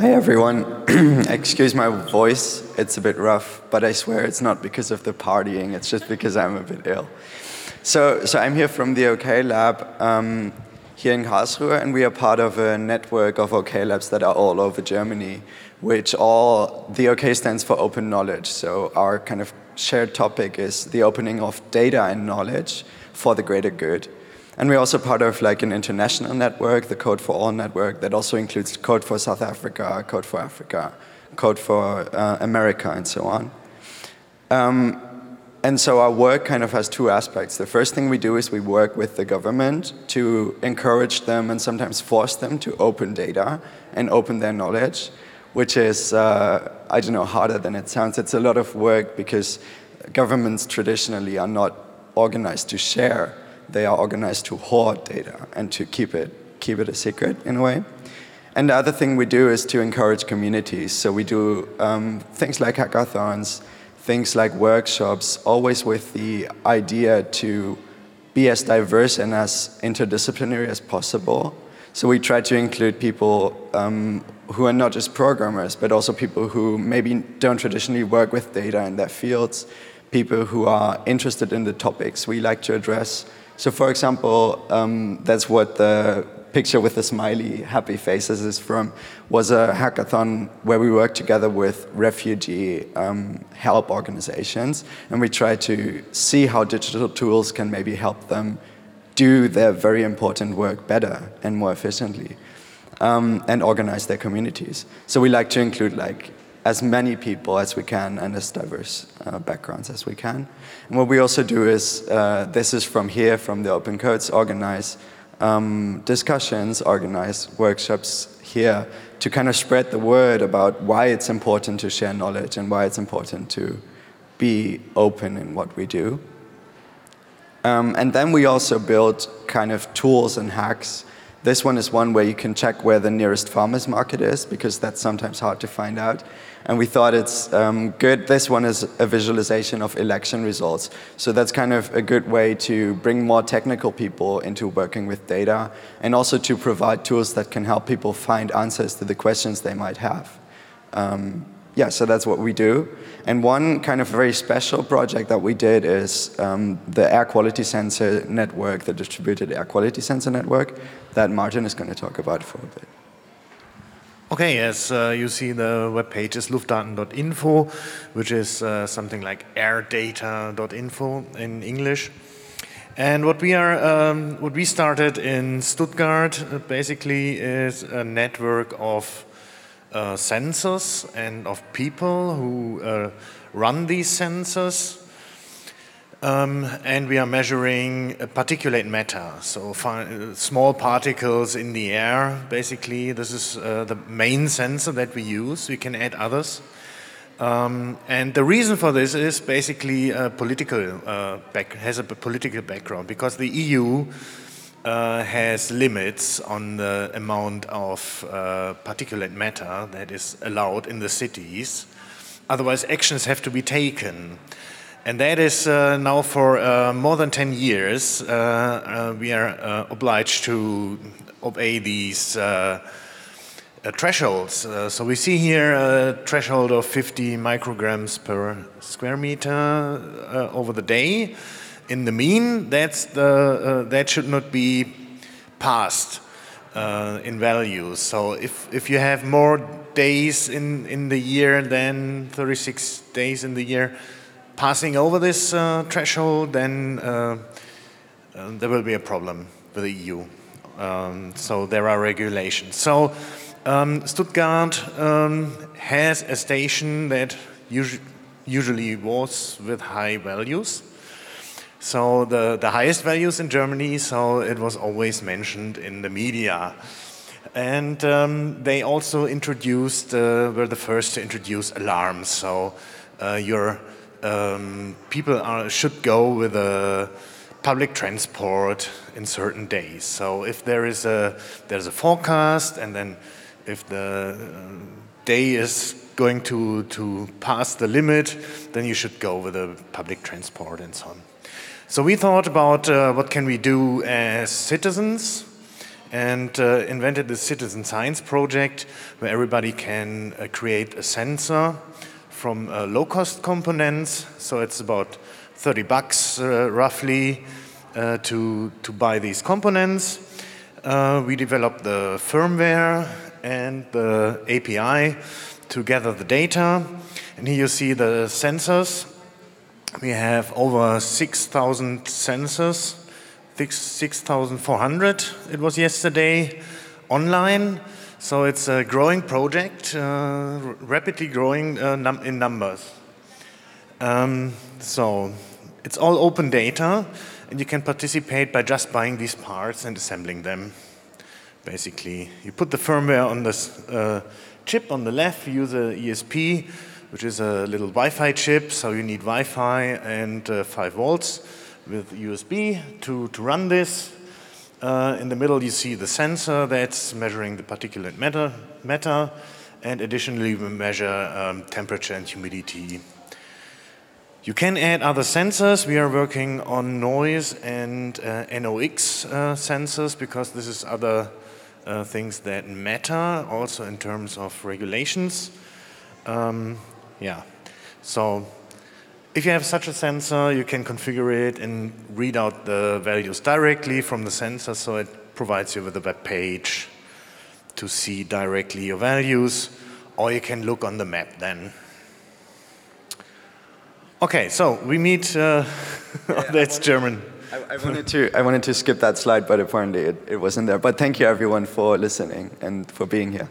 Hi everyone. Excuse my voice, it's a bit rough, but I swear it's not because of the partying, it's just because I'm a bit ill. So, so I'm here from the OK Lab um, here in Karlsruhe, and we are part of a network of OK Labs that are all over Germany, which all, the OK stands for open knowledge. So our kind of shared topic is the opening of data and knowledge for the greater good. And we're also part of like an international network, the Code for All network, that also includes Code for South Africa, Code for Africa, Code for uh, America, and so on. Um, and so our work kind of has two aspects. The first thing we do is we work with the government to encourage them and sometimes force them to open data and open their knowledge, which is, uh, I don't know, harder than it sounds. It's a lot of work because governments traditionally are not organized to share they are organized to hoard data and to keep it, keep it a secret in a way. And the other thing we do is to encourage communities. So we do um, things like hackathons, things like workshops, always with the idea to be as diverse and as interdisciplinary as possible. So we try to include people um, who are not just programmers, but also people who maybe don't traditionally work with data in their fields, people who are interested in the topics we like to address, so for example, um, that's what the picture with the smiley happy faces is from, was a hackathon where we worked together with refugee um, help organizations. And we tried to see how digital tools can maybe help them do their very important work better and more efficiently. Um, and organize their communities. So we like to include like as many people as we can and as diverse uh, backgrounds as we can. And what we also do is, uh, this is from here, from the Open Codes, organize um, discussions, organize workshops here to kind of spread the word about why it's important to share knowledge and why it's important to be open in what we do. Um, and then we also build kind of tools and hacks this one is one where you can check where the nearest farmer's market is, because that's sometimes hard to find out. And we thought it's um, good. This one is a visualization of election results. So that's kind of a good way to bring more technical people into working with data and also to provide tools that can help people find answers to the questions they might have. Um, yeah, so that's what we do. And one kind of very special project that we did is um, the air quality sensor network, the distributed air quality sensor network, that Martin is going to talk about for a bit. Okay, as uh, you see, the web page is luftdaten.info, which is uh, something like airdata.info in English. And what we are, um, what we started in Stuttgart, uh, basically, is a network of uh, sensors and of people who uh, run these sensors. Um, and we are measuring particulate matter, so uh, small particles in the air. Basically, this is uh, the main sensor that we use. We can add others. Um, and the reason for this is basically political uh, has a political background because the EU uh, has limits on the amount of uh, particulate matter that is allowed in the cities. Otherwise, actions have to be taken. And that is uh, now for uh, more than 10 years, uh, uh, we are obliged to obey these thresholds. so we see here a threshold of 50 micrograms per square meter over the day in the mean, that's the, uh, that should not be passed uh, in values. So if, if you have more days in, in the year than 36 days in the year passing over this uh, threshold, then uh, uh, there will be a problem with the EU. Um, so there are regulations. So um, Stuttgart um, has a station that usually was with high values. So the, the highest values in Germany, so it was always mentioned in the media. And um, they also introduced, uh, were the first to introduce alarms. So uh, your um, people are, should go with a public transport in certain days. So if there is a there's a forecast, and then if the uh, day is going to to pass the limit, then you should go with a public transport and so on. So we thought about uh, what can we do as citizens and uh, invented the citizen science project where everybody can uh, create a sensor from uh, low-cost components. So it's about 30 bucks uh, roughly uh, to, to buy these components. We developed the firmware and the API to gather the data. And here you see the sensors. We have over 6,000 sensors 6,400 it was yesterday online. So it's a growing project, uh, rapidly growing uh, num in numbers. Um, so it's all open data, and you can participate by just buying these parts and assembling them. Basically, you put the firmware on this uh, chip on the left, use a ESP, which is a little Wi-Fi chip, so you need Wi-Fi and uh, 5 volts with USB to, to run this. Uh, in the middle, you see the sensor that's measuring the particulate matter, matter and additionally, we measure um, temperature and humidity. You can add other sensors. We are working on noise and uh, NOx uh, sensors because this is other uh, things that matter also in terms of regulations. Um, yeah, so if you have such a sensor, you can configure it and read out the values directly from the sensor, so it provides you with a web page to see directly your values, or you can look on the map then. Okay, so we meet, uh, yeah, that's wanted, German. I, I, wanted to, I wanted to skip that slide, but apparently it, it wasn't there. But thank you everyone for listening and for being here.